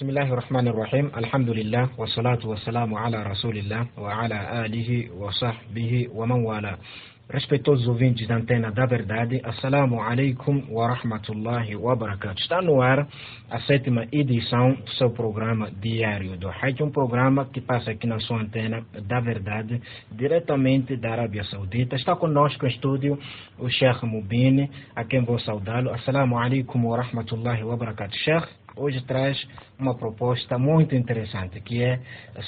بسم الله الرحمن الرحيم الحمد لله والصلاة والسلام على رسول الله وعلى آله وصحبه ومن والاه Respeitosos ouvintes da Antena da Verdade, Assalamu alaikum wa rahmatullahi wa barakatuh. Está no ar a sétima edição do seu programa diário do Hajj, um programa que passa aqui na sua Antena da Verdade, diretamente da Arábia Saudita. Está conosco em estúdio o Sheikh Mubini, a quem vou saudá-lo. Assalamu alaikum wa rahmatullahi wa barakatuh. Sheikh, hoje traz uma proposta muito interessante, que é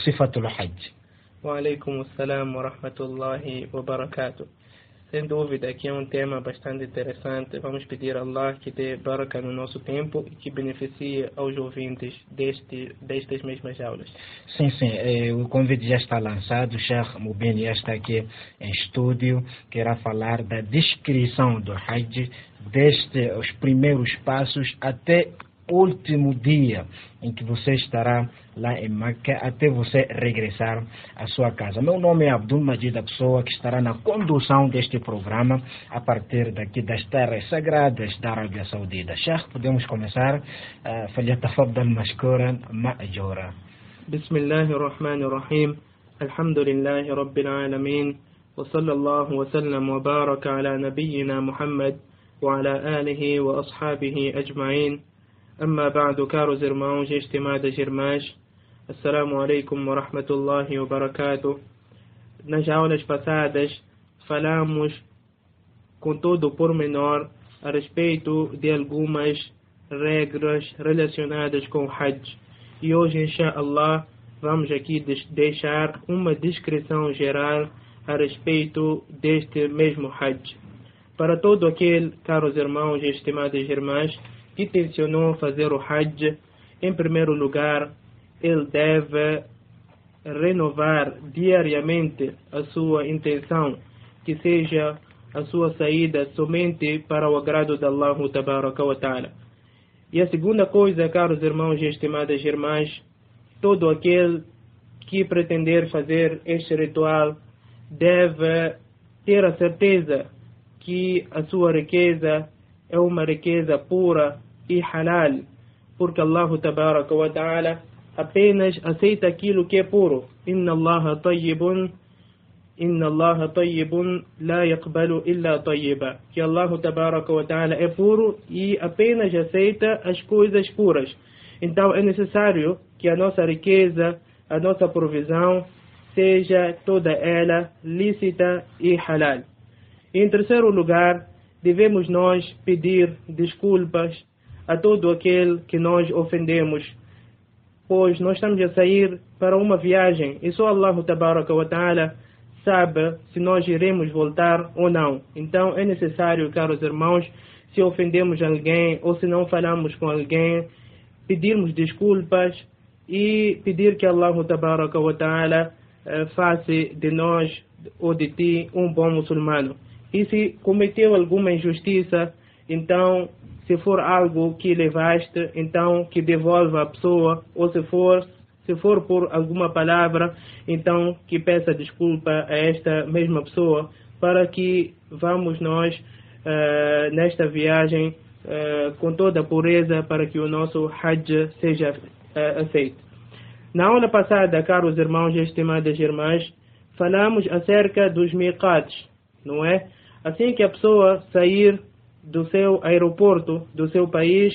Sifatul Hajj. Wa alaikum assalam wa rahmatullahi wa barakatuh. Sem dúvida, aqui é um tema bastante interessante. Vamos pedir a Allah que dê baraka no nosso tempo e que beneficie aos ouvintes deste, destas mesmas aulas. Sim, sim. Eh, o convite já está lançado. O Sheikh Mubin já está aqui em estúdio. Querá falar da descrição do Hajj, desde os primeiros passos até último dia em que você estará lá em Meca até você regressar à sua casa. Meu nome é Abdul Majid, a pessoa que estará na condução deste programa a partir daqui das terras sagradas da Arábia Saudita. Sheikh, podemos começar? فليتفضل مشكورا مأجورا. بسم الله الرحمن الرحيم الحمد لله رب العالمين وصلى الله وسلم وبارك على نبينا محمد وعلى آله وأصحابه أجمعين Amma ba'du, caros irmãos e estimadas irmãs, Assalamu alaikum wa rahmatullahi wa barakatuh. Nas aulas passadas, falamos com todo o pormenor a respeito de algumas regras relacionadas com o Hajj. E hoje, inshallah, vamos aqui deixar uma descrição geral a respeito deste mesmo Hajj. Para todo aquele, caros irmãos e estimadas irmãs, que tencionou fazer o Hajj, em primeiro lugar, ele deve renovar diariamente a sua intenção, que seja a sua saída somente para o agrado de Allah wa Ta'ala. E a segunda coisa, caros irmãos e estimadas irmãs, todo aquele que pretender fazer este ritual deve ter a certeza que a sua riqueza é uma riqueza pura e halal, porque Allah tabaraka wa ta'ala apenas aceita aquilo que é puro. Inna Allah tayyibun Inna Allah tayyibun la yaqbalu illa tayyiba. Que Allah tabaraka wa ta'ala é puro e apenas aceita as coisas puras. Então é necessário que a nossa riqueza, a nossa provisão seja toda ela lícita e halal. Em terceiro lugar, devemos nós pedir desculpas a todo aquele que nós ofendemos, pois nós estamos a sair para uma viagem e só Allah tabaraka wa ta'ala sabe se nós iremos voltar ou não. Então é necessário, caros irmãos, se ofendemos alguém ou se não falamos com alguém, pedirmos desculpas e pedir que Allah tabaraka wa ta'ala faça de nós ou de ti um bom muçulmano. E se cometeu alguma injustiça, então se for algo que levaste, então que devolva a pessoa, ou se for se for por alguma palavra, então que peça desculpa a esta mesma pessoa, para que vamos nós uh, nesta viagem uh, com toda a pureza para que o nosso Hajj seja uh, aceito. Na aula passada, caros irmãos e estimadas irmãs, falamos acerca dos miqats, não é? Assim que a pessoa sair do seu aeroporto, do seu país,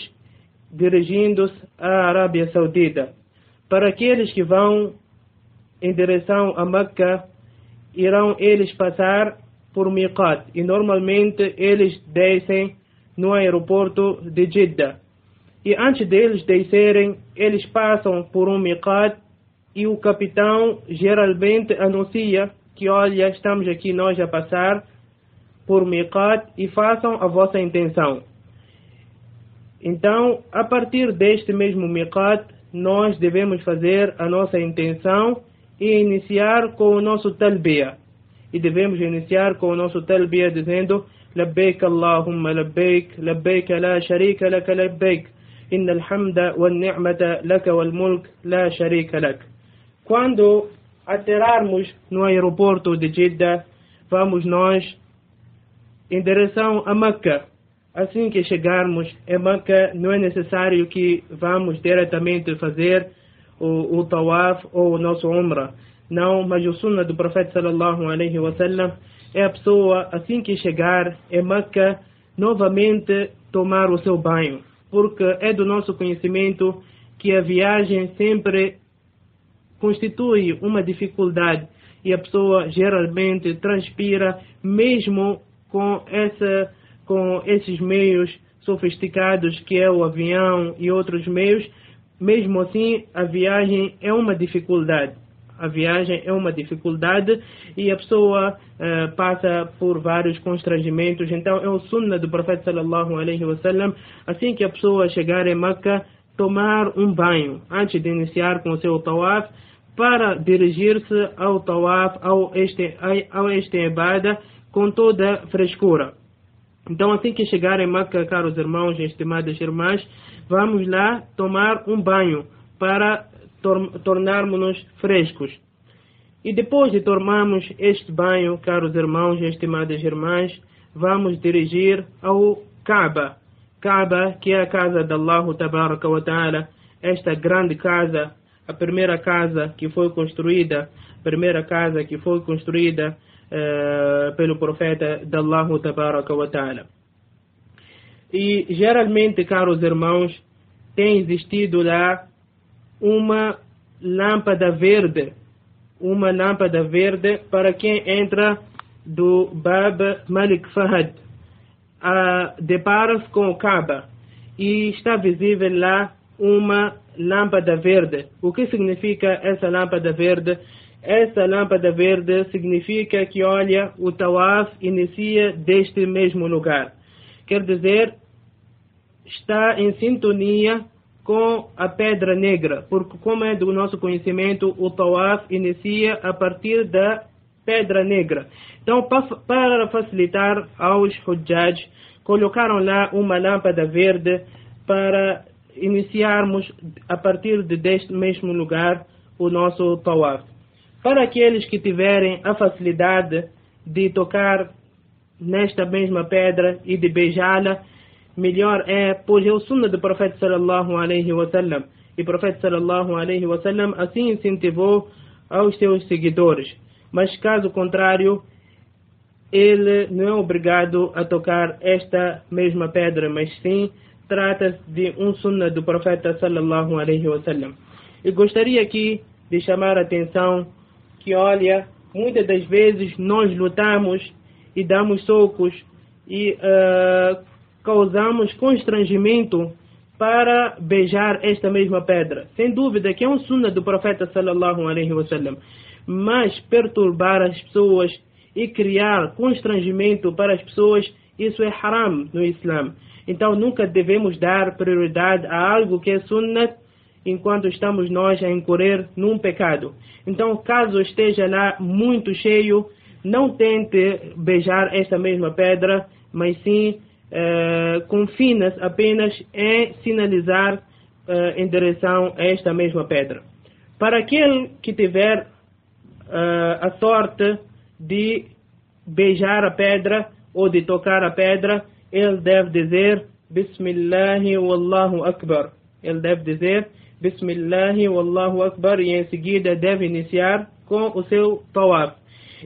dirigindo-se à Arábia Saudita. Para aqueles que vão em direção a Meca, irão eles passar por Miqat e normalmente eles descem no aeroporto de Jeddah. E antes deles descerem, eles passam por um Miqat e o capitão geralmente anuncia que olha, estamos aqui nós a passar por miqat e façam a vossa intenção. Então, a partir deste mesmo miqat, nós devemos fazer a nossa intenção e iniciar com o nosso talbiya. E devemos iniciar com o nosso talbiya dizendo لبيك اللهم لبيك لبيك لا شريك لك لبيك إن الحمد والنعمة لك والملك لا شريك لك Quando aterrarmos no aeroporto de Jeddah, vamos nós em direção a Meca. assim que chegarmos em Meca, não é necessário que vamos diretamente fazer o, o tawaf ou o nosso umrah. Não, mas o sunnah do profeta sallallahu alaihi wasallam é a pessoa, assim que chegar em Meca, novamente tomar o seu banho. Porque é do nosso conhecimento que a viagem sempre constitui uma dificuldade e a pessoa geralmente transpira mesmo com essa com esses meios sofisticados que é o avião e outros meios mesmo assim a viagem é uma dificuldade a viagem é uma dificuldade e a pessoa uh, passa por vários constrangimentos. Então é o sunnah do profeta sallallahu alaihi wasallam, assim que a pessoa chegar em Meca, tomar um banho antes de iniciar com o seu tawaf para dirigir-se ao tawaf, ao este, ao este ibada com toda frescura. Então, assim que chegar em Meca, caros irmãos e estimadas irmãs, vamos lá tomar um banho para tor tornarmos-nos frescos. E depois de tomarmos este banho, caros irmãos e estimadas irmãs, vamos dirigir ao Kaaba. Kaaba, que é a casa de Allah Tabaraka wa Ta'ala, esta grande casa, a primeira casa que foi construída, primeira casa que foi construída pelo profeta de Allah wa Ta'ala. E geralmente, caros irmãos, tem existido lá uma lâmpada verde, uma lâmpada verde para quem entra do Bab Malik Fahad. Uh, Depara-se com o Kaaba e está visível lá uma lâmpada verde. O que significa essa lâmpada verde? Essa lâmpada verde significa que, olha, o Tawaf inicia deste mesmo lugar. Quer dizer, está em sintonia com a pedra negra, porque como é do nosso conhecimento, o Tawaf inicia a partir da pedra negra. Então, para facilitar aos Hujjaj, colocaram lá uma lâmpada verde para iniciarmos a partir de deste mesmo lugar o nosso Tawaf. Para aqueles que tiverem a facilidade de tocar nesta mesma pedra e de beijá-la, melhor é, pois é o sunnah do profeta sallallahu alaihi wasallam. E o profeta sallallahu alaihi wasallam assim incentivou aos seus seguidores. Mas caso contrário, ele não é obrigado a tocar esta mesma pedra, mas sim trata-se de um sunnah do profeta sallallahu alaihi wasallam. E gostaria aqui de chamar a atenção que, olha, muitas das vezes nós lutamos e damos socos e uh, causamos constrangimento para beijar esta mesma pedra. Sem dúvida que é um sunnah do profeta sallallahu alaihi wasallam. Mas perturbar as pessoas e criar constrangimento para as pessoas, isso é haram no Islã. Então nunca devemos dar prioridade a algo que é sunnah enquanto estamos nós a incorrer num pecado. Então, caso esteja lá muito cheio, não tente beijar esta mesma pedra, mas sim uh, confina-se apenas em sinalizar uh, em direção a esta mesma pedra. Para aquele que tiver uh, a sorte de beijar a pedra ou de tocar a pedra, ele deve dizer Bismillahi Wallahu Akbar. Ele deve dizer Bismillahi Wallahu Akbar e em seguida deve iniciar com o seu tawaf.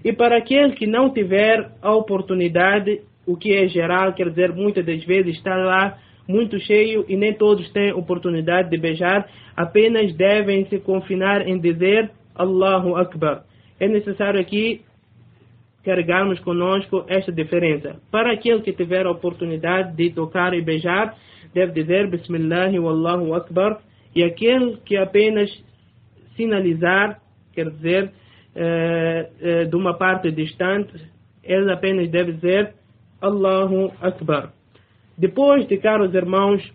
E para aquele que não tiver a oportunidade o que é geral, quer dizer, muitas das vezes está lá muito cheio e nem todos têm oportunidade de beijar, apenas devem se confinar em dizer Allahu Akbar. É necessário aqui carregarmos conosco esta diferença. Para aquele que tiver a oportunidade de tocar e beijar, deve dizer Bismillah e Allahu Akbar. E aquele que apenas sinalizar, quer dizer, eh, eh, de uma parte distante, ele apenas deve dizer Allahu Akbar. Depois de, caros irmãos,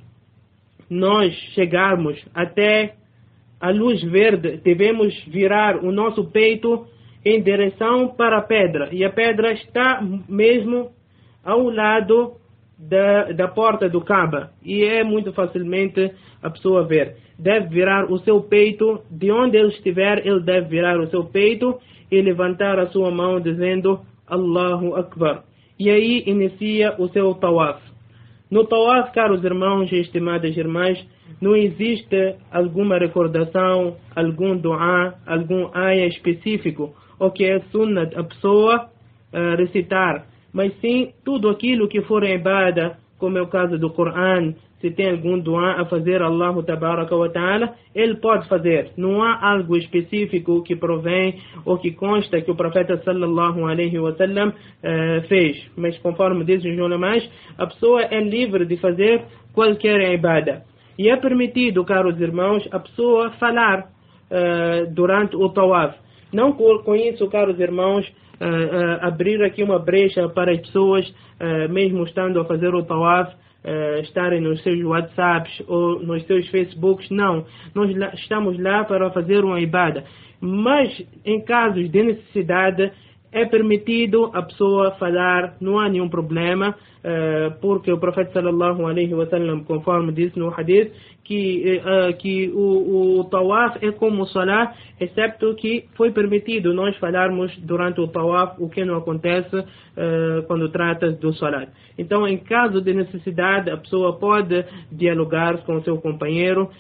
nós chegarmos até a luz verde, devemos virar o nosso peito em direção para a pedra. E a pedra está mesmo ao lado da, da porta do Kaaba. E é muito facilmente a pessoa ver. Deve virar o seu peito, de onde ele estiver, ele deve virar o seu peito e levantar a sua mão dizendo Allahu Akbar e aí inicia o seu tawaf. No Tawaf, caros irmãos e estimadas irmãs, não existe alguma recordação, algum dua, algum ayah específico, ou que é sunnat a pessoa uh, recitar, mas sim tudo aquilo que for ibada, como é o caso do Coran, se tem algum dua a fazer Allah tabaraka wa ta'ala, ele pode fazer. Não há algo específico que provém ou que consta que o profeta sallallahu alaihi wa sallam uh, fez. Mas conforme dizem os ulamás, a pessoa é livre de fazer qualquer ibada. E é permitido, caros irmãos, a pessoa falar uh, durante o tawaf. Não isso, caros irmãos, uh, abrir aqui uma brecha para as pessoas, mesmo estando a fazer o tawaf, estarem nos seus WhatsApps ou nos seus Facebooks. Não. Nós estamos lá para fazer uma ibada. Mas em casos de necessidade, é permitido a pessoa falar, não há nenhum problema, porque o profeta sallallahu alaihi wasallam, conforme disse no hadith, que, uh, que o, o tawaf é como o salah, excepto que foi permitido nós falarmos durante o tawaf o que não acontece uh, quando trata do salat. Então, em caso de necessidade, a pessoa pode dialogar com o seu companheiro,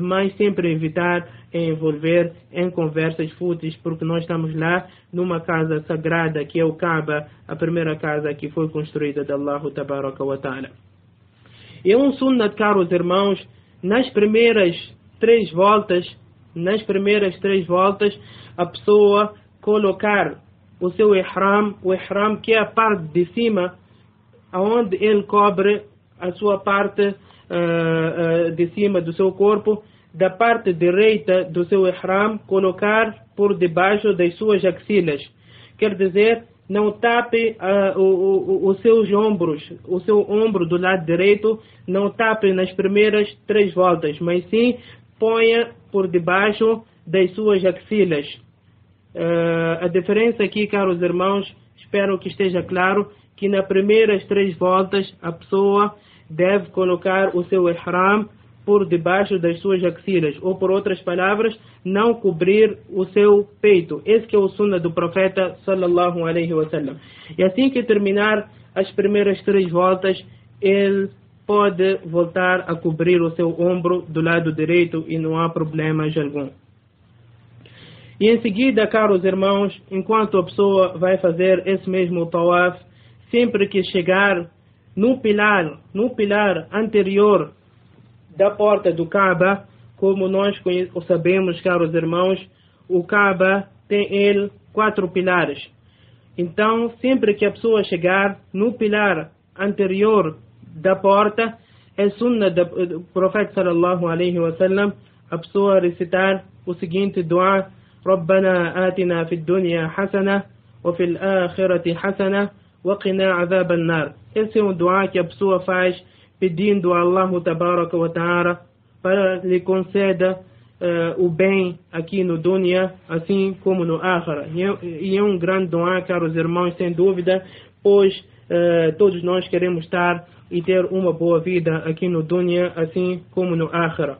mas sempre evitar envolver em conversas fúteis, porque nós estamos lá numa casa sagrada que é o Kaaba, a primeira casa que foi construída de Allah Tabaraka wa Ta'ala. E um sunnat, caros irmãos, nas primeiras três voltas, nas primeiras três voltas, a pessoa colocar o seu ihram, o ihram que é a parte de cima, onde ele cobre a sua parte uh, uh, de cima do seu corpo, da parte direita do seu ihram, colocar por debaixo das suas axilas. Quer dizer, não tape uh, o, o, os seus ombros, o seu ombro do lado direito, não tape nas primeiras três voltas, mas sim ponha por debaixo das suas axilas. Uh, a diferença aqui, caros irmãos, espero que esteja claro que nas primeiras três voltas a pessoa deve colocar o seu ihram por debaixo das suas axilas, ou por outras palavras, não cobrir o seu peito. Esse é o sunnah do profeta sallallahu alaihi wasallam. E assim que terminar as primeiras três voltas, ele pode voltar a cobrir o seu ombro do lado direito e não há problema algum. E em seguida, caros irmãos, enquanto a pessoa vai fazer esse mesmo tawaf, sempre que chegar no pilar, no pilar anterior da porta do Kaaba, como nós sabemos, caros irmãos, o Kaaba tem ele quatro pilares. Então, sempre que a pessoa chegar no pilar anterior da porta, é sunna do profeta sallallahu alaihi wasallam a pessoa recitar o seguinte dua: ربنا آتنا في الدنيا حسنة وفي الآخرة حسنة وقنا عذاب النار. Esse é um dua que a pessoa faz pedindo a Allah tabaraka wa ta'ala para lhe conceda uh, o bem aqui no dunya, assim como no akhira. E é um grande dua, caros irmãos, sem dúvida, pois uh, todos nós queremos estar e ter uma boa vida aqui no dunya, assim como no akhira.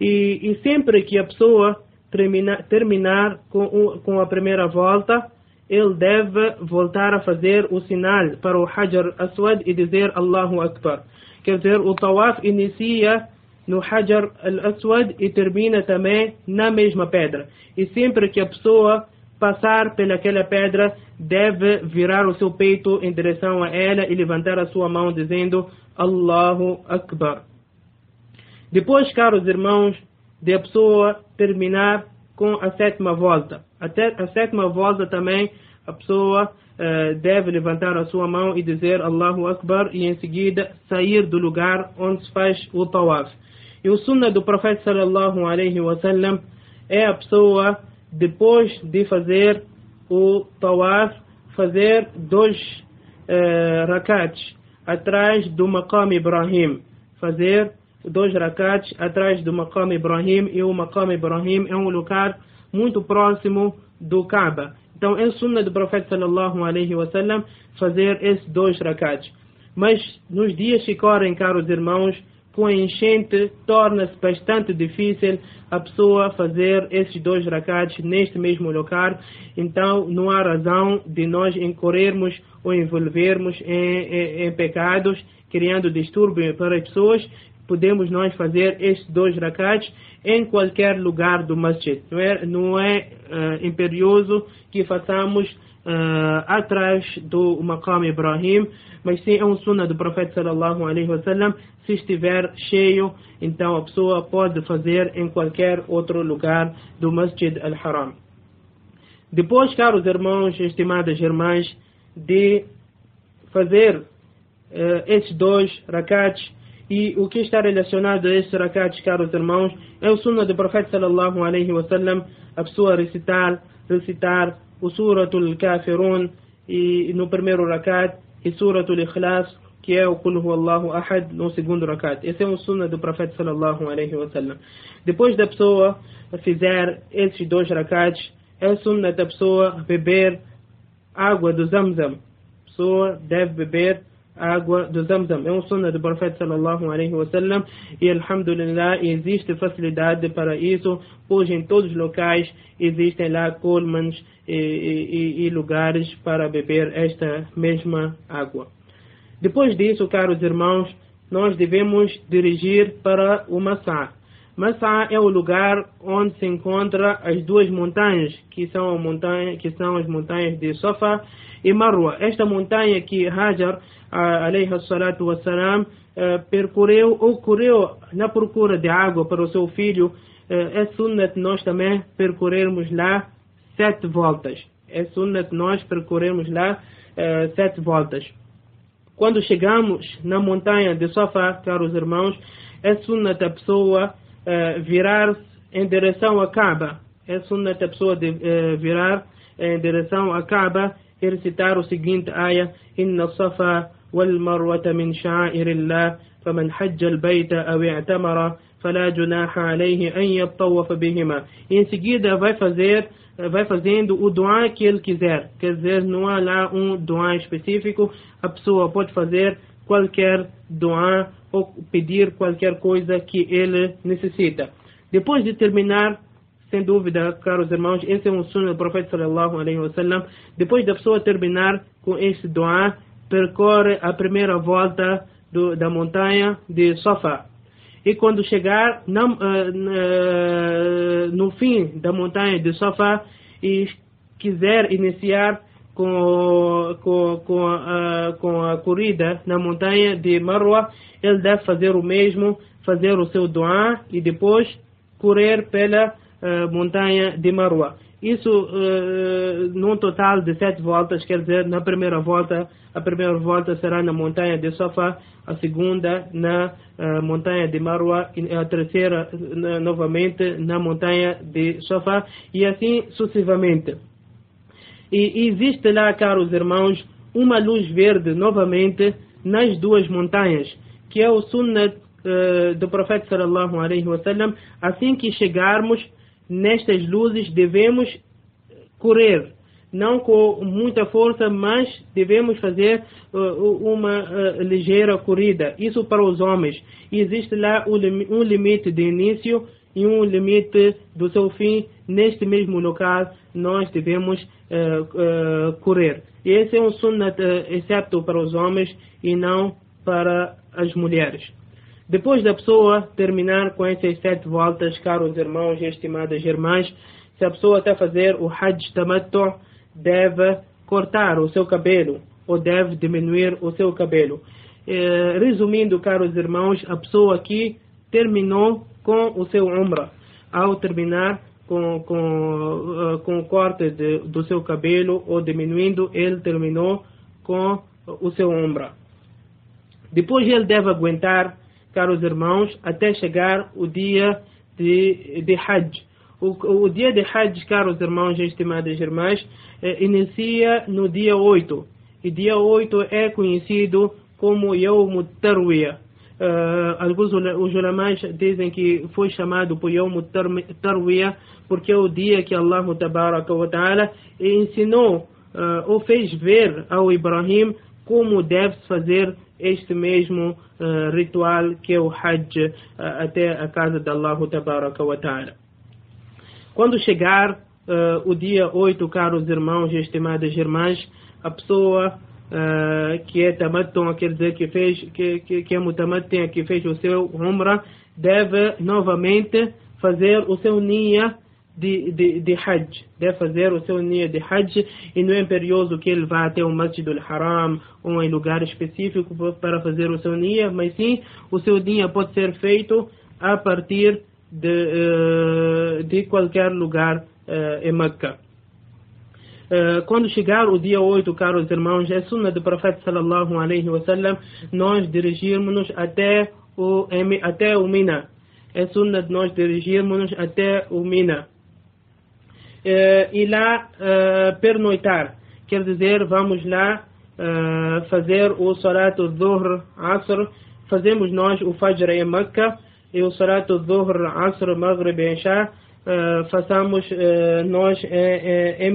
E, e sempre que a pessoa termina, terminar com, com a primeira volta, ele deve voltar a fazer o sinal para o Hajar Aswad e dizer Allahu Akbar. Quer dizer, o Tawaf inicia no Hajar al-Aswad e termina também na mesma pedra. E sempre que a pessoa passar pelaquela pedra, deve virar o seu peito em direção a ela e levantar a sua mão dizendo Allahu Akbar. Depois, caros irmãos, de a pessoa terminar com a sétima volta. A, a sétima volta também a pessoa uh, deve levantar a sua mão e dizer Allahu Akbar e em seguida sair do lugar onde se faz o tawaf. E o sunnah do profeta sallallahu alaihi wasallam é a pessoa depois de fazer o tawaf fazer dois uh, rakats atrás do maqam Ibrahim. Fazer dois rakats atrás do maqam Ibrahim e o maqam Ibrahim é um lugar muito próximo do Kaaba. Então é sunna do profeta sallallahu alaihi wasallam fazer esses dois rakats. Mas nos dias que correm, caros irmãos, com a enchente torna-se bastante difícil a pessoa fazer esses dois rakats neste mesmo local. Então não há razão de nós incorrermos ou envolvermos em, em, em pecados, criando distúrbio para as pessoas. Podemos nós fazer estes dois rakats em qualquer lugar do masjid. Não é, não é uh, imperioso que façamos uh, atrás do Maqam Ibrahim, mas sim é um sunnah do profeta sallallahu alaihi wasallam. Se estiver cheio, então a pessoa pode fazer em qualquer outro lugar do Masjid al-Haram. Depois, caros irmãos, estimadas irmãs, de fazer uh, dois rakats e o que está relacionado a esses rakats, caros irmãos, é o sunnah do profeta sallallahu alaihi wasallam, a pessoa recitar, recitar o Suratul Kafirun e no primeiro rakat e Suratul Ikhlas que é o Kul Allahu Ahad no segundo rakat. Esse é um sunnah do profeta sallallahu alaihi wasallam. Depois da pessoa fizer esses dois rakats, é o sunnah da pessoa beber água do Zamzam. A pessoa deve beber água do Zamzam. É um sunnah do profeta sallallahu alaihi wasallam e alhamdulillah existe facilidade para isso, pois em todos os locais existem lá colmans e, e, e lugares para beber esta mesma água. Depois disso, caros irmãos, nós devemos dirigir para o Massá. Massá é o lugar onde se encontram as duas montanhas, que são, montanha, que são as montanhas de Safa e Marwa. Esta montanha que Hajar alayhi salatu wassalam, eh, percorreu ou correu na procura de água para o seu filho, eh, é sunnat nós também percorrermos lá sete voltas. É sunnat nós percorrermos lá eh, sete voltas. Quando chegamos na montanha de Safa, caros irmãos, é sunnat a pessoa virar-se em direção à Kaaba. É sunnat a pessoa de uh, virar em direção a Kaaba é e eh, recitar o seguinte aia: Inna safa wal marwata min sha'airillah, faman hajja al-bayta aw i'tamara, fala junaha alayhi an yattawafa bihima. Em seguida vai fazer eh, vai fazendo o doar que ele quiser. Quer dizer, não há lá um doar específico, a pessoa pode fazer qualquer doa ou pedir qualquer coisa que ele necessita depois de terminar sem dúvida, caros irmãos, esse é um sonho do profeta sallallahu alaihi wasallam. Depois da pessoa terminar com esse doa, percorre a primeira volta do, da montanha de Safa. E quando chegar na, uh, uh, no fim da montanha de Safa e quiser iniciar com, com, com, uh, com a corrida na montanha de Marwa, ele deve fazer o mesmo, fazer o seu doa e depois correr pela montanha de Marwa. Isso uh, num total de sete voltas, quer dizer, na primeira volta, a primeira volta será na montanha de Safa, a segunda na uh, montanha de Marwa, e a terceira uh, novamente na montanha de Safa, e assim sucessivamente. E existe lá, caros irmãos, uma luz verde novamente nas duas montanhas, que é o sunnah do profeta sallallahu alaihi wasallam, assim que chegarmos nestas luzes devemos correr, não com muita força, mas devemos fazer uh, uma uh, ligeira corrida. Isso para os homens. Existe lá um limite de início e um limite do seu fim. Neste mesmo local, nós devemos uh, correr. E esse é um sunnat, exceto para os homens e não para as mulheres. Depois da pessoa terminar com essas sete voltas, caros irmãos e estimadas irmãs, se a pessoa está a fazer o Hajj Tamattu, deve cortar o seu cabelo ou deve diminuir o seu cabelo. Resumindo, caros irmãos, a pessoa aqui terminou com o seu Umrah. Ao terminar com, com, uh, com o corte de, do seu cabelo ou diminuindo, ele terminou com o seu Umrah. Depois ele deve aguentar caros irmãos, até chegar o dia de, de Hajj. O, o dia de Hajj, caros irmãos e estimadas irmãs, eh, inicia no dia 8. E dia 8 é conhecido como Yawm Tarwiyah. Uh, alguns os ulamais dizem que foi chamado por Yawm Tarwiyah porque é o dia que Allah Ta'ala ensinou uh, ou fez ver ao Ibrahim como deve fazer este mesmo uh, ritual que é o Hajj até a casa de Allah Ta'ala. Quando chegar o dia 8, caros irmãos e estimadas irmãs, a pessoa que é tamattum, quer dizer que fez que, que, que é mutamattum, que fez o seu umrah, deve novamente fazer o seu nia de, de, de Hajj, deve fazer o seu nia de Hajj e não é imperioso que ele vá até o Masjid al-Haram ou em lugar específico para fazer o seu nia, mas sim o seu nia pode ser feito a partir de, uh, de qualquer lugar uh, em Meca. Uh, quando chegar o dia 8, caros irmãos, é sunna do profeta sallallahu alaihi wasallam nós dirigirmos-nos até o, até o Mina. É sunna de nós dirigirmos-nos até o Mina uh, e lá uh, pernoitar. Quer dizer, vamos lá fazer o Salat Dhuhr Asr. Fazemos nós o Fajr em Meca e o Salat Dhuhr Asr Maghrib Isha façamos nós em, em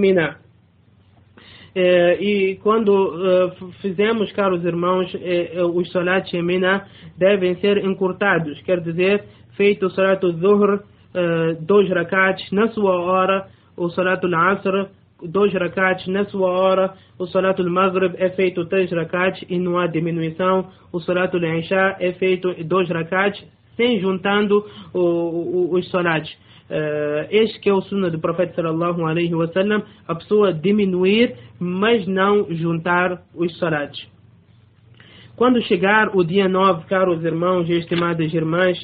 Mina. e quando fizemos, caros irmãos, os salats em devem ser encurtados, quer dizer, feito o salat dhuhr, dois rakats na sua hora, o Salatul Asr, dois rakats na sua hora, o Salatul Maghrib é feito três rakats e não há diminuição, o Salatul Isha é feito dois rakats, sem juntando o, o, os salats. Uh, este que é o sunnah do profeta sallallahu alaihi wasallam, a pessoa diminuir, mas não juntar os salats. Quando chegar o dia 9, caros irmãos e estimadas irmãs,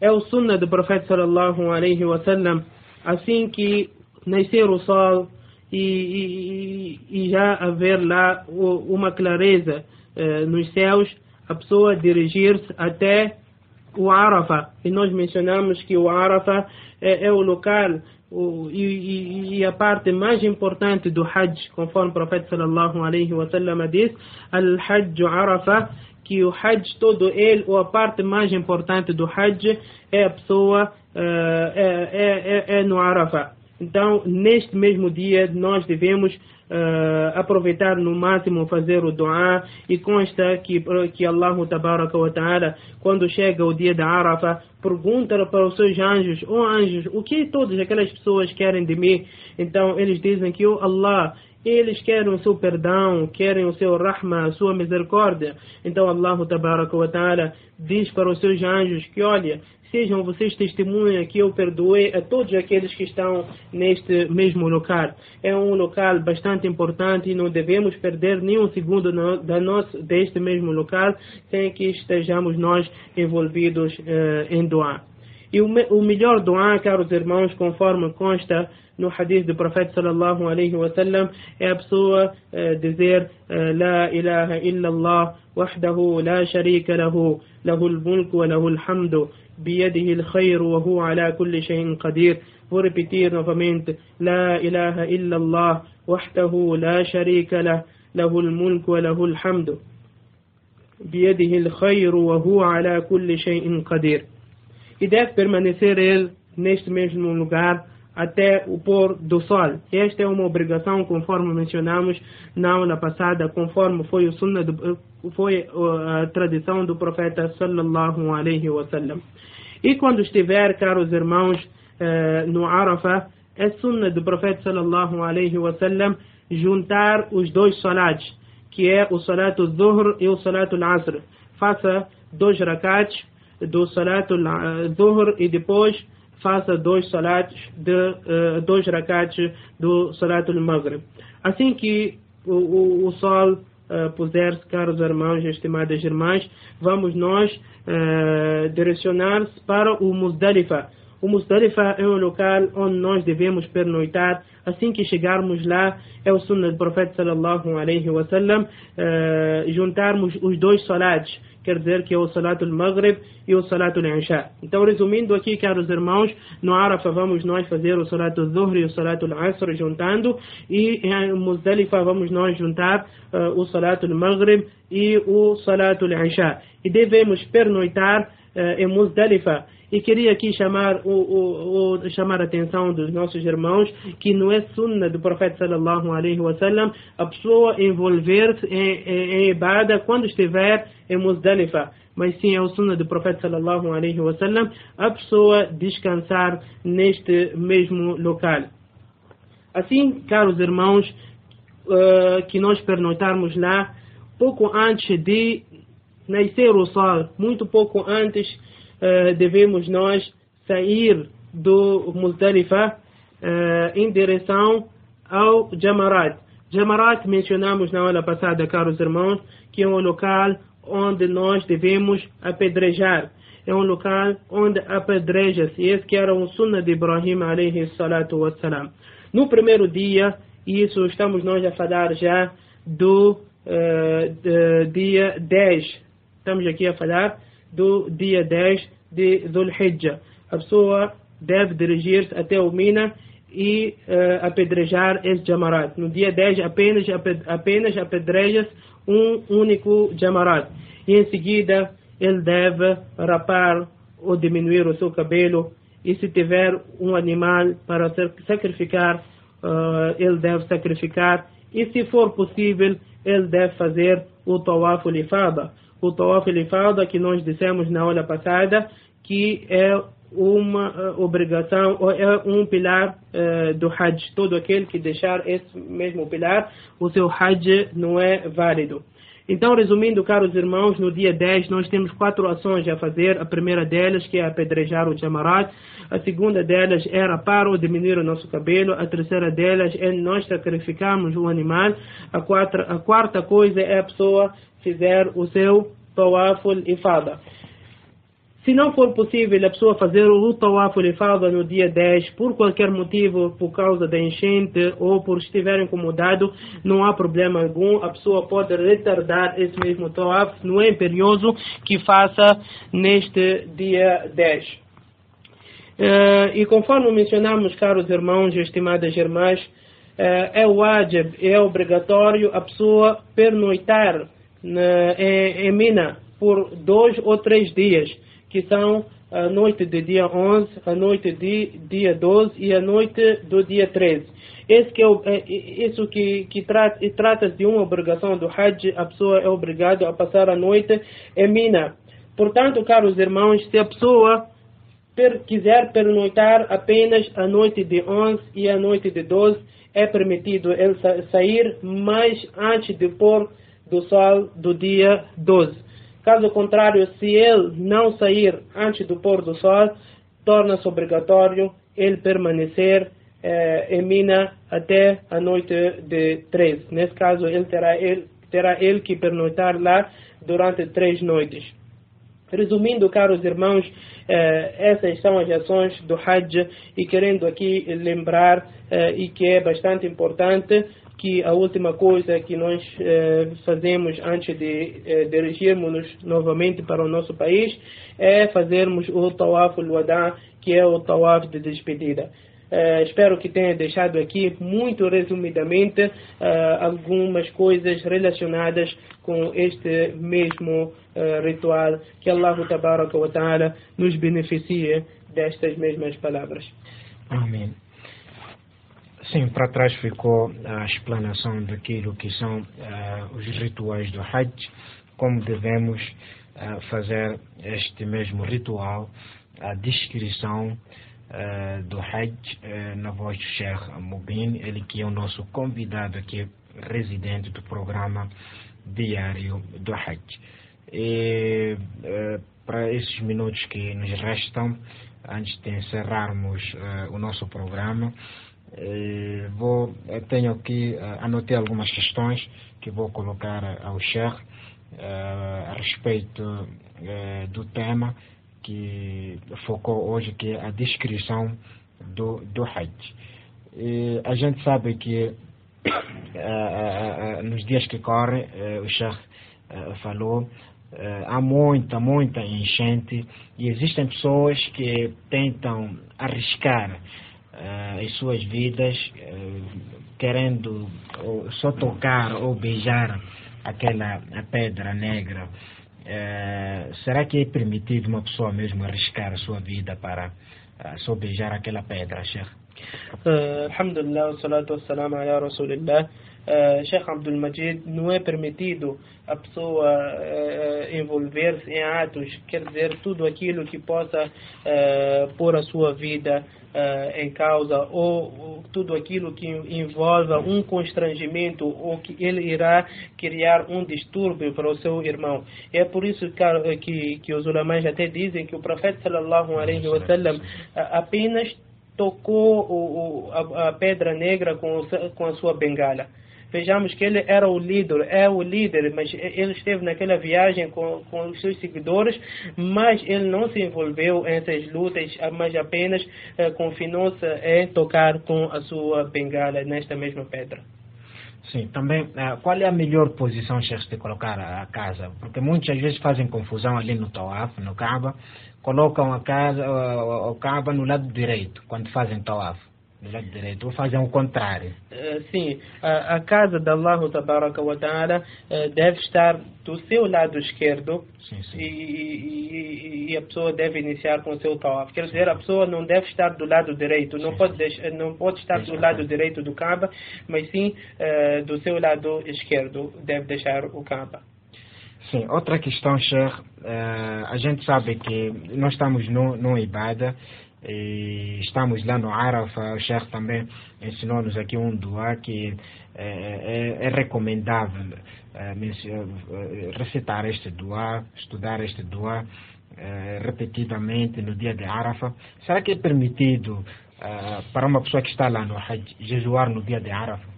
é o sunnah do profeta sallallahu alaihi wasallam, assim que nascer o sol e, e, e já haver lá uma clareza eh, nos céus, a pessoa dirigir-se até o Arafah. E nós mencionamos que o Arafah é, é o local o, e, e, a parte mais importante do Hajj, conforme o profeta sallallahu alaihi wasallam diz, al-Hajj Arafah, que o Hajj todo ele, ou a parte mais importante do Hajj é a pessoa, uh, é, é, é, é no Arafah. Então, neste mesmo dia, nós devemos uh, aproveitar no máximo fazer o dua e consta que, que Allah quando chega o dia da Arafah, pergunta para os seus anjos, oh anjos, o que todas aquelas pessoas querem de mim? Então, eles dizem que, oh Allah, eles querem o seu perdão, querem o seu rahma, a sua misericórdia. Então Allah tabaraka wa ta'ala diz para os seus anjos que, olha, sejam vocês testemunha que eu perdoei a todos aqueles que estão neste mesmo local. É um local bastante importante e não devemos perder nenhum segundo no, da nossa, deste mesmo local sem que estejamos nós envolvidos uh, em doar. E o, o melhor doar, caros irmãos, conforme consta no hadith do profeta sallallahu alaihi wasallam, é a pessoa uh, dizer uh, La ilaha illallah wahdahu la sharika lahu, lahu al-mulku wa lahu al-hamdu بيده الخير وهو على كل شيء قدير Vou repetir novamente لا إله إلا الله وحده لا شريك له له الملك وله الحمد بيده الخير وهو على كل شيء قدير E deve permanecer ele neste mesmo lugar até o pôr do sol. Esta é uma obrigação, conforme mencionamos na aula passada, conforme foi, o sunna do, foi a tradição do profeta sallallahu alaihi wasallam. E quando estiver, caros irmãos, eh, no Arafah, é sunna do profeta sallallahu alaihi wasallam juntar os dois salats, que é o salat al-dhuhr e o salat al-asr. Faça dois rakats do salat al-dhuhr e depois faça dois salats de uh, dois rakats do salat al-maghrib. Assim que o, o, o sol uh, puser-se, caros irmãos e estimadas irmãs, vamos nós uh, direcionar-se para o Muzdalifa. O Muzdalifa é um local onde nós devemos pernoitar. Assim que chegarmos lá, é o sunnah do profeta sallallahu alaihi wasallam, uh, juntarmos os dois salats quer dizer que é o Salatul Maghrib e o Salatul Isha. Então, resumindo aqui, caros irmãos, no Arafah vamos nós fazer o Salatul Zuhr e o Salatul Asr juntando, e em Muzdalifa vamos nós juntar uh, o Salatul Maghrib e o Salatul Isha. E devemos pernoitar em Muzdalifa. E queria aqui chamar, o, o, o, chamar a atenção dos nossos irmãos que não é sunna do profeta sallallahu alaihi wasallam a pessoa envolver-se em, em, em ibada quando estiver em Muzdalifa mas sim é o sunna do profeta sallallahu alaihi wasallam a pessoa descansar neste mesmo local. Assim, caros irmãos, uh, que nós pernoitarmos lá pouco antes de nascer o sol, muito pouco antes uh, devemos nós sair do Muzdalifa uh, em direção ao Jamarat. Jamarat mencionamos na aula passada, caros irmãos, que é um local onde nós devemos apedrejar. É um local onde apedreja-se. Esse que era um sunnah de Ibrahim alayhi salatu wassalam. No primeiro dia, isso estamos nós a falar já do uh, dia 10. Estamos aqui a falar do dia 10 de Dhul Hijjah. A pessoa deve dirigir-se até o Mina e uh, apedrejar esse jamarat. No dia 10 apenas, apenas apedreja-se um único jamarat. E em seguida ele deve rapar ou diminuir o seu cabelo. E se tiver um animal para sacrificar, uh, ele deve sacrificar. E se for possível, ele deve fazer o tawaf lifada. O tawaf lifada que nós dissemos na aula passada, que é uma uh, obrigação, é um pilar uh, do Hajj. Todo aquele que deixar esse mesmo pilar, o seu Hajj não é válido. Então, resumindo, caros irmãos, no dia 10 nós temos quatro ações a fazer. A primeira delas, que é apedrejar o jamarat. A segunda delas rapar ou diminuir o nosso cabelo. A terceira delas é nós sacrificarmos o animal. A, quatro, a quarta coisa é a pessoa fizer o seu tawaful ifada. Se não for possível a pessoa fazer o tawaf ifada no dia 10, por qualquer motivo, por causa da enchente ou por estiver incomodado, não há problema algum. A pessoa pode retardar esse mesmo tawaf, não é imperioso que faça neste dia 10. Uh, eh, e conforme mencionamos, caros irmãos e estimadas irmãs, uh, é wajib, é obrigatório a pessoa pernoitar em, em Mina por dois ou três dias que são a noite do dia 11, a noite de dia 12 e a noite do dia 13. Esse que é, é isso que, que trata, trata de uma obrigação do Hajj, a pessoa é obrigada a passar a noite em Mina. Portanto, caros irmãos, se a pessoa per, quiser pernoitar apenas a noite de 11 e a noite de 12, é permitido ele sair mais antes de pôr do sol do dia 12. Caso contrário, se ele não sair antes do pôr do sol, torna-se obrigatório ele permanecer eh, em Mina até a noite de 13. Nesse caso, ele terá, ele terá ele que pernoitar lá durante três noites. Resumindo, caros irmãos, eh, essas são as ações do Hajj e querendo aqui lembrar eh, e que é bastante importante que a última coisa que nós eh, fazemos antes de eh, dirigirmos novamente para o nosso país é fazermos o Tawaf al-Wada, que é o Tawaf de despedida. Eh, espero que tenha deixado aqui, muito resumidamente, eh, algumas coisas relacionadas com este mesmo eh, ritual. Que Allah ta'ala nos beneficie destas mesmas palavras. Amém. Sim, para trás ficou a explanação daquilo que são uh, os rituais do Hajj, como devemos uh, fazer este mesmo ritual, a descrição uh, do Hajj na voz do Sheikh Mubin, ele que é o nosso convidado aqui, residente do programa diário do Hajj. E para esses minutos que nos restam, antes de encerrarmos o nosso programa, vou, tenho aqui, uh, anotei algumas questões que vou colocar ao Cher uh, a respeito do tema que focou hoje, que é a descrição do, do Hajj. A gente sabe que nos dias que correm, o Cher falou, há muita, muita enchente e existem pessoas que tentam arriscar uh, as suas vidas uh, querendo só tocar ou beijar aquela pedra negra eh, será que é permitido uma pessoa mesmo arriscar a sua vida para uh, só beijar aquela pedra, Sheikh? Uh, Alhamdulillah, salatu wassalam ala Rasulillah. Uh, Sheikh Abdul Majid, não é permitido a pessoa uh, envolver-se em atos, quer dizer, tudo aquilo que possa uh, pôr a sua vida em causa ou, ou, tudo aquilo que envolva um constrangimento ou que ele irá criar um distúrbio para o seu irmão. É por isso que, que, que os ulamãs até dizem que o profeta sallallahu alaihi wasallam apenas tocou o, o, a, a, pedra negra com, com a sua bengala. Vejamos que ele era o líder, é o líder, mas ele esteve naquela viagem com, com os seus seguidores, mas ele não se envolveu nessas lutas, mas apenas eh, confinou-se em tocar com a sua bengala nesta mesma pedra. Sim, também, eh, qual é a melhor posição, Sheikh, de colocar a casa? Porque muitas vezes fazem confusão ali no Tawaf, no Kaaba, colocam a casa, o Kaaba no lado direito, quando fazem Tawaf lado direito, ou fazem o contrário. Uh, sim, a, a, casa de Allah wa ta'ala uh, deve estar do seu lado esquerdo sim, sim. E, e, e, a pessoa deve iniciar com o seu tawaf. Quer dizer, a pessoa não deve estar do lado direito, não, sim, pode, deixar, não pode estar do lado direito do Kaaba, mas sim uh, do seu lado esquerdo deve deixar o Kaaba. Sim, outra questão, Sheikh, a gente sabe que nós estamos no, no Ibada e estamos lá no Arafa, o Sheikh também ensinou-nos aqui um dua que é, é, é recomendável é, recitar este dua, estudar este é, repetidamente no dia de Arafa. Será que é permitido para uma pessoa que está lá no Hajj jejuar no dia de Arafa?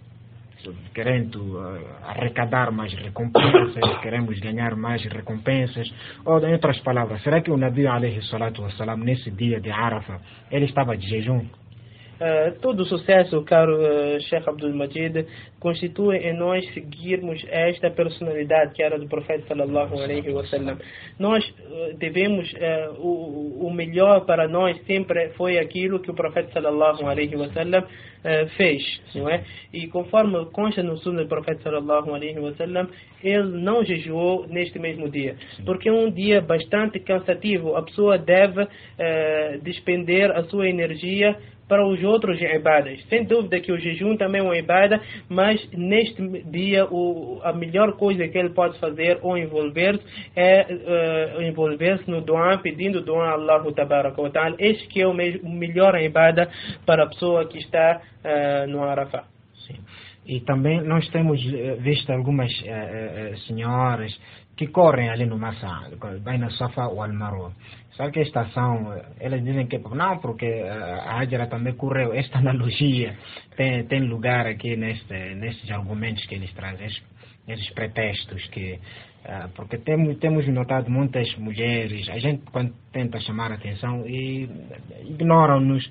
Querendo uh, arrecadar mais recompensas, queremos ganhar mais recompensas. Ou, em outras palavras, será que o Nabi alayhi salatu wassalam, nesse dia de Arafah, ele estava de jejum? Uh, todo o sucesso, caro uh, Sheikh Abdul Majid, constitui em nós seguirmos esta personalidade que era do profeta sallallahu alaihi wasallam. Nós uh, devemos o, o melhor para nós sempre foi aquilo que o profeta sallallahu alaihi wasallam fez, não é? E conforme consta no sunnah do profeta sallallahu alaihi wasallam, ele não jejuou neste mesmo dia, porque é um dia bastante cansativo. A pessoa deve despender a sua energia para os outros ibadas. Sem dúvida que o jejum também é uma ibada, mas neste dia o, a melhor coisa que ele pode fazer ou envolver-se é uh, envolver-se no doa, pedindo doa a Allah ta'ala. Este que é o, o melhor ibada para a pessoa que está uh, no Arafah. Sim. E também nós temos eh, visto algumas uh, senhoras que correm ali no Massa, bem na Safa ou Al-Marwa. Sabe que a estação, elas dizem que não, porque a Hajra também correu. Esta analogia tem, tem lugar aqui neste, nestes argumentos que eles trazem, esses pretextos que Uh, porque temos, temos notado muitas mulheres, a gente quando tenta chamar a atenção e ignoram-nos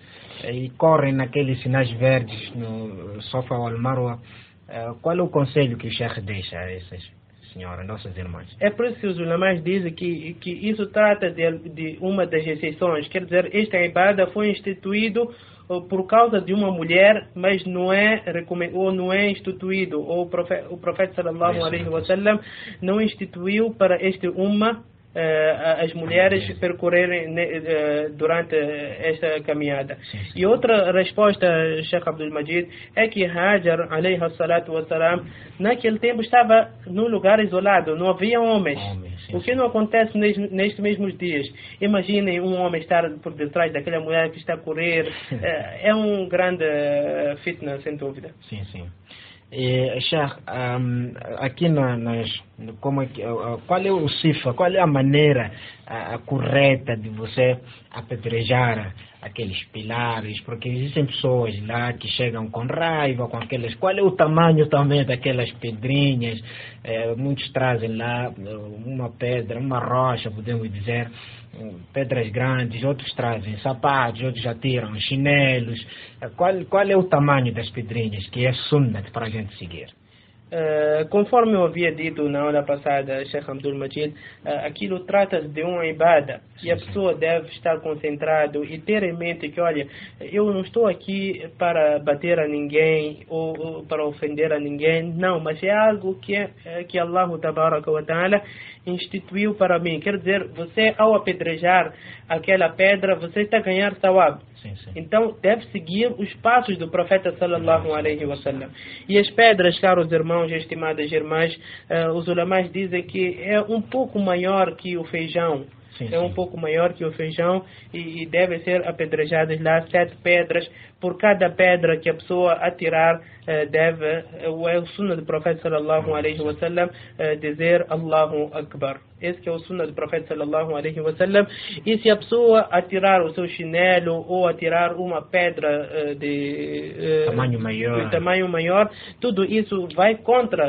e correm naqueles sinais verdes no Sofa ou Al-Marwa. Uh, qual é o conselho que o Sheikh deixa a essas Senhora, nossas irmãs. É por isso que os ulamás dizem que, que isso trata de, de uma das exceções. Quer dizer, esta ibada foi instituído uh, por causa de uma mulher, mas não é ou não é instituído, ou o profeta, o profeta sallallahu alaihi wasallam não instituiu para este uma as mulheres percorrerem uh, durante esta caminhada. Sim, sim. E outra resposta, Sheikh Abdul Majid, é que Hajar, alayhi salatu wassalam, naquele tempo estava num lugar isolado, não havia homens. sim, o que não acontece nestes, nestes mesmos dias. Imaginem um homem estar por detrás daquela mulher que está a correr. uh, é um grande fitness, sem dúvida. Sim, sim. E, Sheikh, um, aqui nas, como é que, qual é o CIFA, qual é a maneira a, a correta de você apedrejar aqueles pilares, porque existem pessoas lá que chegam com raiva, com aquelas. Qual é o tamanho também daquelas pedrinhas? É, muitos trazem lá uma pedra, uma rocha, podemos dizer, pedras grandes, outros trazem sapatos, outros já tiram chinelos. Qual, qual é o tamanho das pedrinhas que é sunnat para a gente seguir? Uh, conforme eu havia dito na aula passada, Sheikh Abdul Majid, uh, aquilo trata-se de uma ibada e a pessoa deve estar concentrado e ter em mente que, olha, eu não estou aqui para bater a ninguém ou, ou para ofender a ninguém, não, mas é algo que, é, que Allah wa ta'ala instituiu para mim. Quer dizer, você ao apedrejar aquela pedra, você está a ganhar sawab. Sim, sim. Então deve seguir os passos do profeta sallallahu alaihi wasallam. E as pedras, caros irmãos e estimadas irmãs, uh, os ulamais dizem que é um pouco maior que o feijão. Sim, é um pouco maior que o feijão e, e devem ser apedrejadas lá sete pedras. Por cada pedra que a pessoa atirar, eh, deve, é o sunnah do profeta sallallahu alaihi wasallam eh, dizer Allahu Akbar. Esse é o sunnah do profeta sallallahu alaihi wasallam. E se a pessoa atirar o seu chinelo ou atirar uma pedra de, tamanho maior. de tamanho maior, tudo isso vai contra,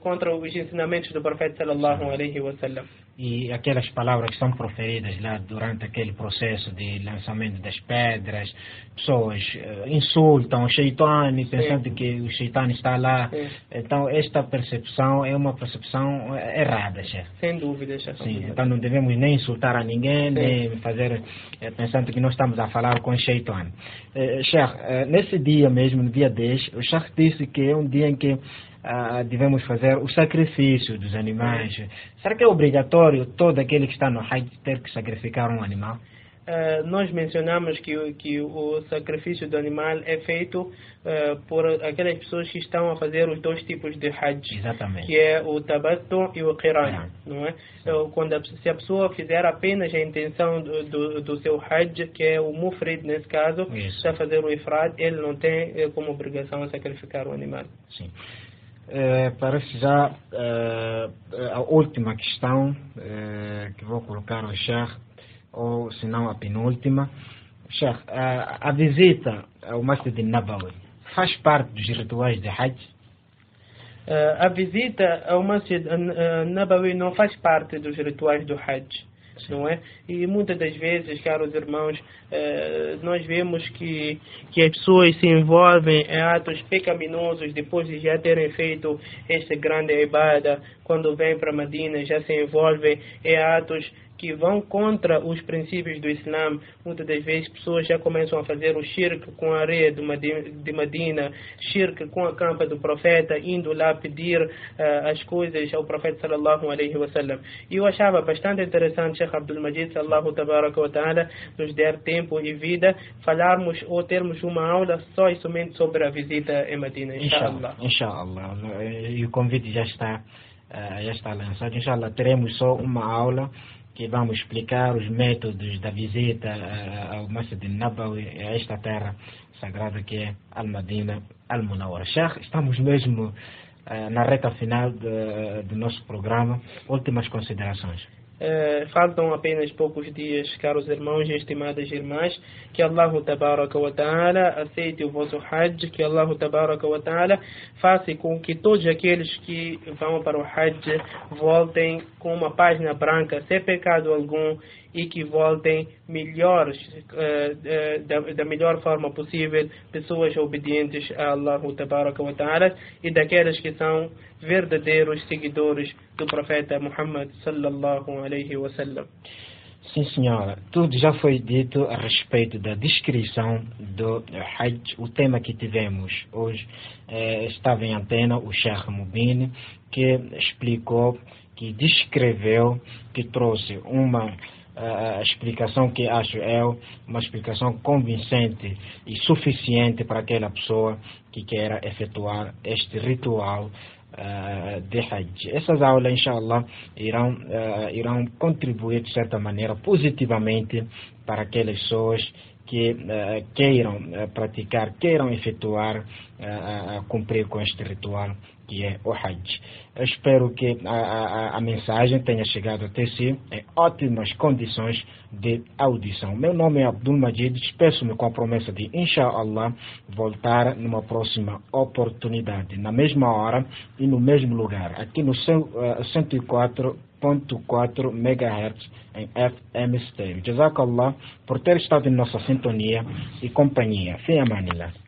contra os ensinamentos do profeta sallallahu alaihi wasallam. E aquelas palavras que são proferidas lá durante aquele processo de lançamento das pedras, pessoas insultam o Sheitani, pensando Sim. que o Sheitani está lá. Sim. Então, esta percepção é uma percepção errada, chefe. Sem dúvida, Sim, então não devemos nem insultar a ninguém, Sim. nem fazer é, pensando que nós estamos a falar com o Shaitan. Sheikh, é, nesse dia mesmo, no dia 10, o Sheikh disse que é um dia em que ah, devemos fazer o sacrifício dos animais. Será que é obrigatório todo aquele que está no Hajj ter que sacrificar um animal? Uh, nós mencionamos que, que o sacrifício do animal é feito uh, por aquelas pessoas que estão a fazer os dois tipos de hajj, Exatamente. que é o tabattu e o qiran, não é? Então, quando a, se a pessoa fizer apenas a intenção do, do, do seu hajj, que é o mufrid nesse caso, está a fazer o ifrad, ele não tem eh, como obrigação a sacrificar o animal. Sim. É, parece já é, a última questão é, que vou colocar ao Sheikh ou se não a penúltima. Sheikh, a, a visita ao Masjid Nabawi faz parte dos rituais de Hajj? Uh, a visita ao Masjid Nabawi não faz parte dos rituais do Hajj. Não é? E muitas das vezes, caros irmãos, nós vemos que, que as pessoas se envolvem em atos pecaminosos depois de já terem feito esta grande ibada. Quando vêm para Medina, já se envolvem em atos que vão contra os princípios do Islã. Muitas das vezes pessoas já começam a fazer o shirk com a areia de Medina, shirk com a campa do profeta, indo lá pedir uh, as coisas ao profeta sallallahu alaihi wasallam. E eu achava bastante interessante, Sheikh Abdul Majid sallallahu tabaraka wa ta'ala, nos der tempo e vida, falarmos ou termos uma aula só e somente sobre a visita em Medina, inshallah. Inshallah. E o convite já está, uh, já está lançado. Inshallah, teremos só uma aula que vamos explicar os métodos da visita ao Masjid Nabawi, a esta terra sagrada que é Al-Madina, Al-Munawar. Sheikh, estamos mesmo uh, na reta final do nosso programa. Últimas considerações. Uh, faltam apenas poucos dias, caros irmãos e estimadas irmãs, que Allah ta'ala aceite o vosso Hajj, que Allah ta'ala faça com que todos aqueles que vão para o Hajj voltem com uma página branca, sem pecado algum, e que voltem melhores, uh, uh, da, da, melhor forma possível, pessoas obedientes a Allah ta'ala e daquelas que são verdadeiros seguidores do profeta Muhammad sallallahu alaihi wasallam. Sim, senhora. Tudo já foi dito a respeito da descrição do Hajj. O tema que tivemos hoje eh, estava em antena, o Sheikh Mubin, que explicou, que descreveu, que trouxe uma a explicação que acho eu uma explicação convincente e suficiente para aquela pessoa que queira efetuar este ritual uh, de Hajj. Essas aulas, inshallah, irão, uh, irão contribuir de certa maneira positivamente para aquelas pessoas que uh, queiram praticar, queiram efetuar, cumprir com este ritual que é o Hajj. Eu espero que a, a, a, mensagem tenha chegado até si em ótimas condições de audição. Meu nome é Abdul Majid, despeço-me com a promessa de, inshallah, voltar numa próxima oportunidade, na mesma hora e no mesmo lugar, aqui no uh, 104.4 MHz em FM Stereo. Jazakallah por ter estado em nossa sintonia e companhia. Fim Manila.